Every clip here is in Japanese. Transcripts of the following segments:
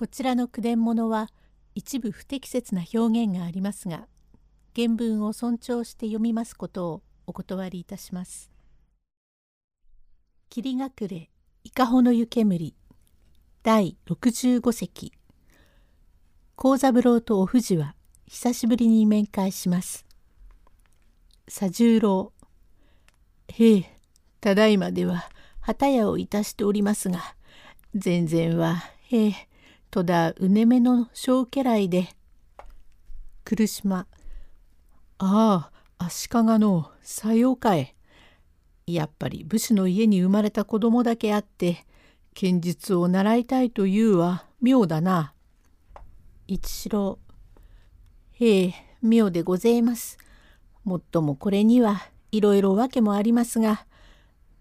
こちらの句伝物は一部不適切な表現がありますが原文を尊重して読みますことをお断りいたします。霧隠れ伊香保の湯煙第65席幸三郎とお藤は久しぶりに面会します。佐十郎へえただいまでは旗屋をいたしておりますが全然はへえ戸田うねめの小家来で来島ああ足利のさようかえやっぱり武士の家に生まれた子供だけあって剣術を習いたいというは妙だな。一四郎へえ妙でごぜいます。もっともこれにはいろいろ訳もありますが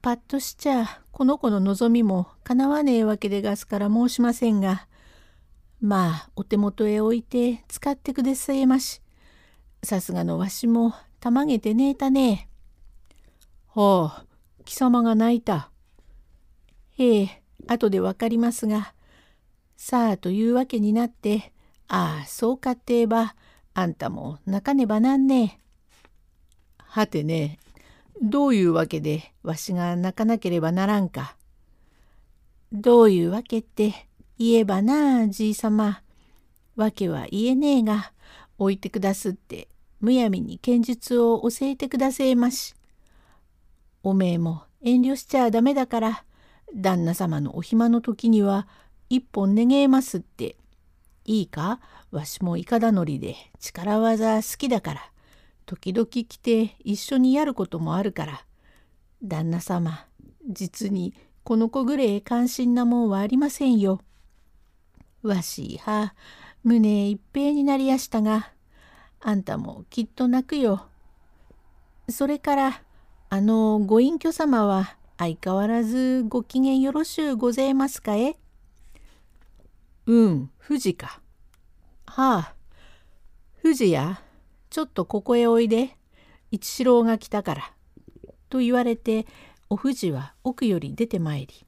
パッとしちゃこの子の望みもかなわねえわけでがすから申しませんがまあお手元へ置いて使ってくでさえまし。さすがのわしもたまげてねえたね。はあ貴様が泣いた。へえ後でわかりますがさあというわけになってああそうかって言えばあんたも泣かねばなんねえ。はてねどういうわけでわしが泣かなければならんか。どういうわけって言えばなあじいさま。わけは言えねえが置いてくだすってむやみに剣術を教えてくだせえまし。おめえも遠慮しちゃダメだから旦那様のお暇の時には一本願えますって。いいか？わしもいかだのりで力技好きだから時々来て一緒にやることもあるから旦那様実にこの子ぐれえ関心なもんはありませんよ。わしは胸いっぺいになりやしたがあんたもきっと泣くよ。それからあのご隠居様は相変わらずご機嫌よろしゅうございますかえ？うん富士か。はあ。富士やちょっとここへおいで。一四郎が来たから」と言われてお富士は奥より出てまいり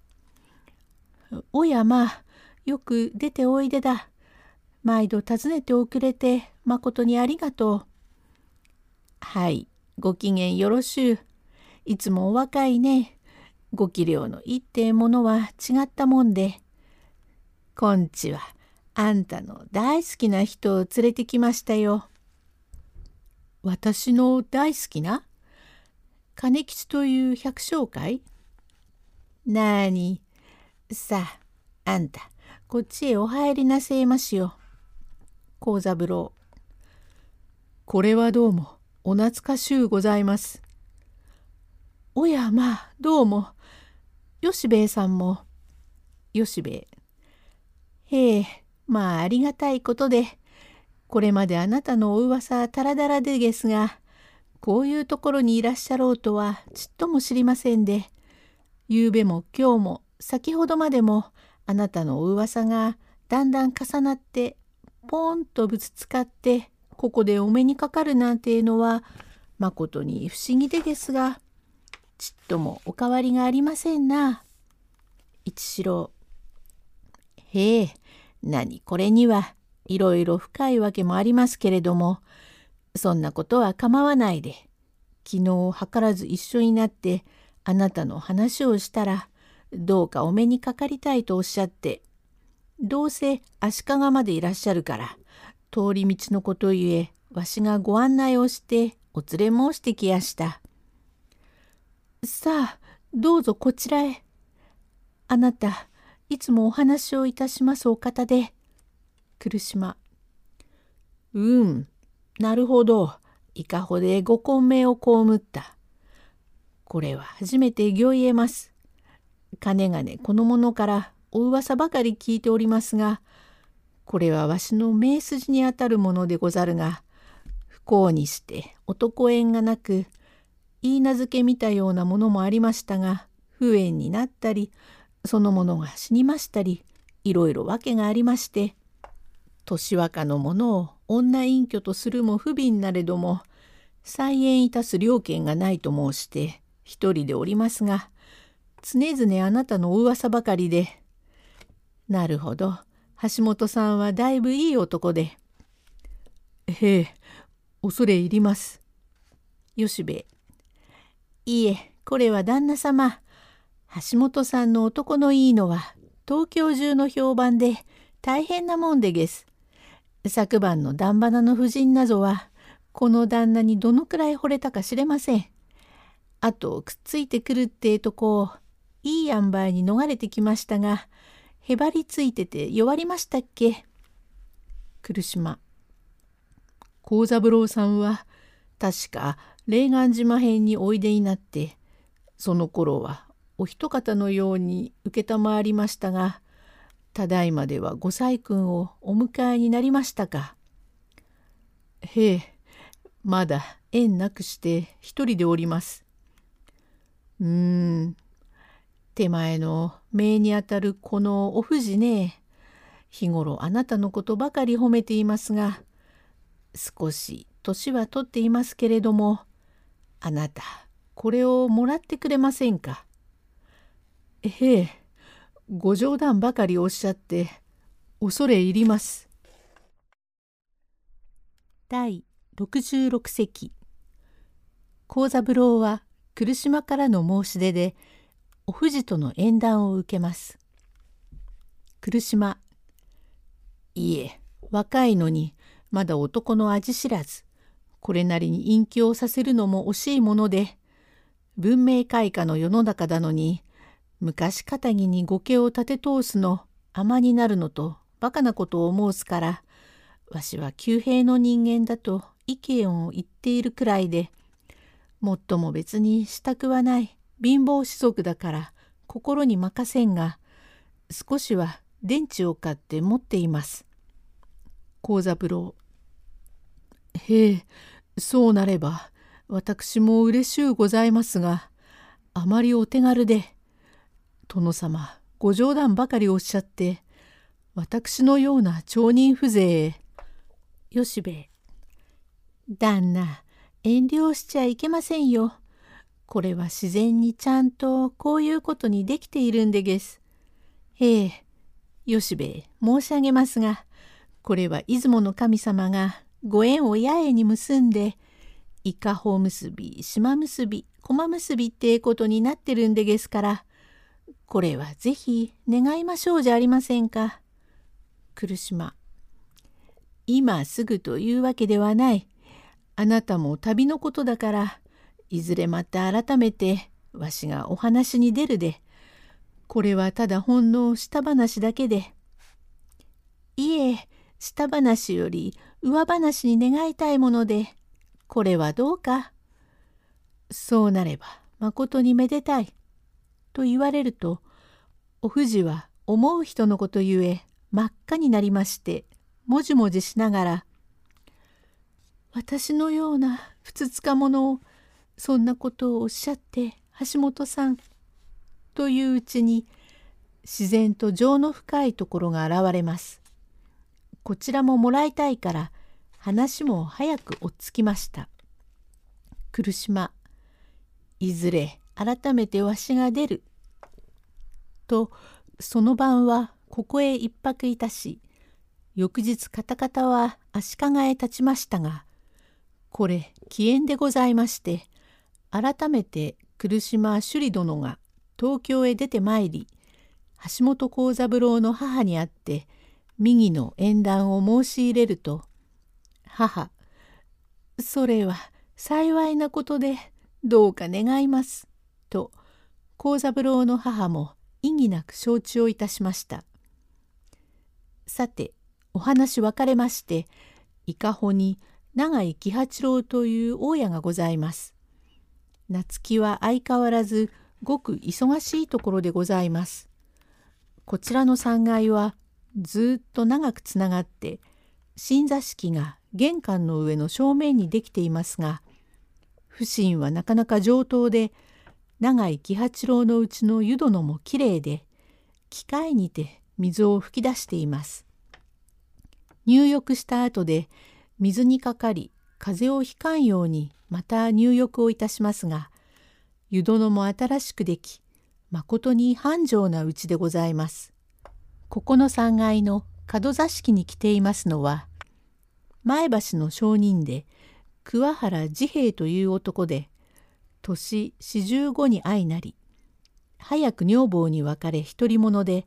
「おやまあよく出ておいでだ。毎度訪ねておくれてまことにありがとう。はい、ご機嫌よろしゅう。いつもお若いね。ご器量の一定ものは違ったもんで。こんちはあんたの大好きな人を連れてきましたよ。私の大好きな？金吉という百姓かいなあにさああんたこっちへお入りなせえましよ。幸三郎。これはどうもお懐かしゅうございます。おやまあどうも。吉兵衛さんも。吉兵衛。へえまあありがたいことでこれまであなたのお噂たらだらでですがこういうところにいらっしゃろうとはちっとも知りませんでゆうべも今日も先ほどまでもあなたのお噂がだんだん重なってポンとぶつつかってここでお目にかかるなんていうのはまことに不思議でですがちっともお変わりがありませんな。一四郎へえ何これにはいろいろ深いわけもありますけれどもそんなことは構わないで昨日図らず一緒になってあなたの話をしたらどうかお目にかかりたいとおっしゃってどうせ足利までいらっしゃるから通り道のことゆえわしがご案内をしてお連れ申してきやした。さあどうぞこちらへ。あなたいつもお話をいたしますお方で。来島。うん、なるほど。いかほでご婚命を被った。これは初めて行言えます。かねがねこの者からお噂ばかり聞いておりますがこれはわしの名筋にあたるものでござるが不幸にして男縁がなく言い名付け見たようなものもありましたが不縁になったりその者が死にましたりいろいろ訳がありまして年若の者を女隠居とするも不憫なれども再縁いたす了見がないと申して一人でおりますが常々あなたのお噂ばかりで、なるほど、橋本さんはだいぶいい男で。へえ、恐れ入ります。吉兵衛。いいえ、これは旦那様。橋本さんの男のいいのは東京中の評判で大変なもんでげす。昨晩の段花の夫人などはこの旦那にどのくらい惚れたか知れません。あとくっついてくるってえとこをいい塩梅に逃れてきましたがへばりついてて弱りましたっけ？来島幸三郎さんは確か霊岸島編においでになってその頃はお一方のように承りましたがただいまではご細君をお迎えになりましたか。へえまだ縁なくして一人でおります。うーん手前の命にあたるこのお藤ね日頃あなたのことばかり褒めていますが少し年は取っていますけれどもあなたこれをもらってくれませんか？へえご冗談ばかりおっしゃって恐れ入ります。第66席幸三郎は来島からの申し出でお藤との縁談を受けます。来島。いえ若いのにまだ男の味知らず。これなりに隠居をさせるのも惜しいもので文明開化の世の中だのに昔かたぎに御家を立て通すの甘になるのとバカなことを申すからわしは旧平の人間だと意見を言っているくらいでもっとも別にしたくはない。貧乏士族だから心に任せんが少しは電池を買って持っています。幸三郎へえそうなれば私も嬉しゅうございますがあまりお手軽で殿様ご冗談ばかりおっしゃって私のような町人風情へ吉兵衛旦那遠慮しちゃいけませんよ。これは自然にちゃんとこういうことにできているんでげす。ええ、吉兵衛申し上げますがこれは出雲の神様がご縁を八重に結んで伊香保結び島結び駒結びってことになってるんでげすからこれはぜひ願いましょうじゃありませんか。来島今すぐというわけではない。あなたも旅のことだからいずれまた改めてわしがお話に出るでこれはただほんの下話だけで。いえ下話より上話に願いたいものでこれはどうか。そうなればまことにめでたい。と言われるとお藤は思う人のことゆえ真っ赤になりましてもじもじしながら「私のようなふつつか者をそんなことをおっしゃって橋本さん」といううちに自然と情の深いところが現れます。こちらももらいたいから話も早く追っつきました。来島いずれ改めてわしが出る。とその晩はここへ一泊いたし翌日カタカタは足利へ立ちましたがこれ起縁でございまして改めて来島首里殿が東京へ出てまいり橋本幸三郎の母に会って右の縁談を申し入れると母それは幸いなことでどうか願います」と幸三郎の母も意義なく承知をいたしました。さてお話分かれまして伊香保に永井喜八郎という大家がございます。夏木は相変わらずごく忙しいところでございます。こちらの3階はずっと長くつながって新座敷が玄関の上の正面にできていますが不審はなかなか上等で長井喜八郎のうちの湯殿もきれいで機械にて水を吹き出しています。入浴した後で水にかかり風邪をひかんようにまた入浴をいたしますが湯殿も新しくできまことに繁盛なうちでございます。ここの3階の門座敷に来ていますのは前橋の商人で桑原治兵衛という男で年四十五に相なり早く女房に別れ独り者で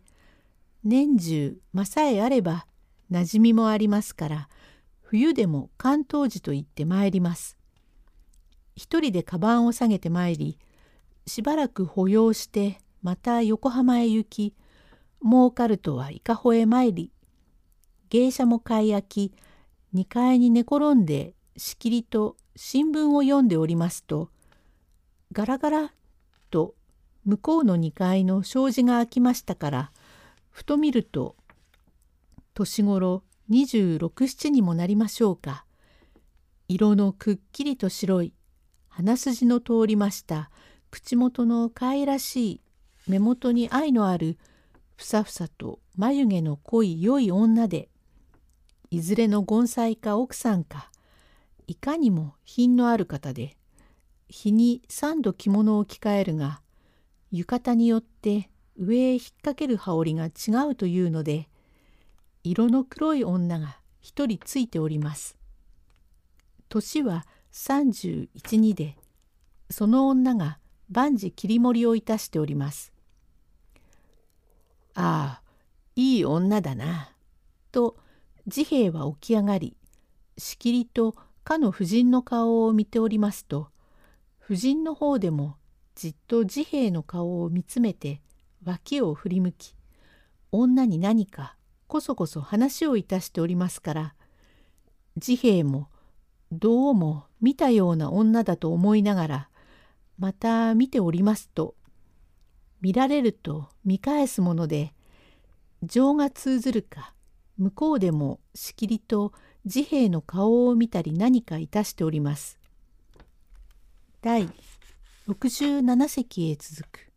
年中間さえあれば馴染みもありますから冬でも関東寺と言って参ります。一人でカバンを下げて参りしばらく保養してまた横浜へ行き儲かるとは伊香保へ参り芸者も買い焼き2階に寝転んでしきりと新聞を読んでおりますとガラガラと向こうの2階の障子が開きましたからふと見ると年頃267にもなりましょうか。色のくっきりと白い鼻筋の通りました口元の可愛らしい目元に愛のあるふさふさと眉毛の濃い良い女でいずれの盆栽か奥さんかいかにも品のある方で日に三度着物を着替えるが浴衣によって上へ引っ掛ける羽織が違うというので色の黒い女が一人ついております。年は31でその女が万事切り盛りをいたしております。ああいい女だな」と治兵衛は起き上がりしきりとかの夫人の顔を見ておりますと夫人の方でもじっと治兵衛の顔を見つめて脇を振り向き女に何かこそこそ話をいたしておりますから治兵衛もどうも見たような女だと思いながらまた見ておりますと見られると見返すもので情が通ずるか向こうでもしきりと治兵衛の顔を見たり何かいたしております。第67席へ続く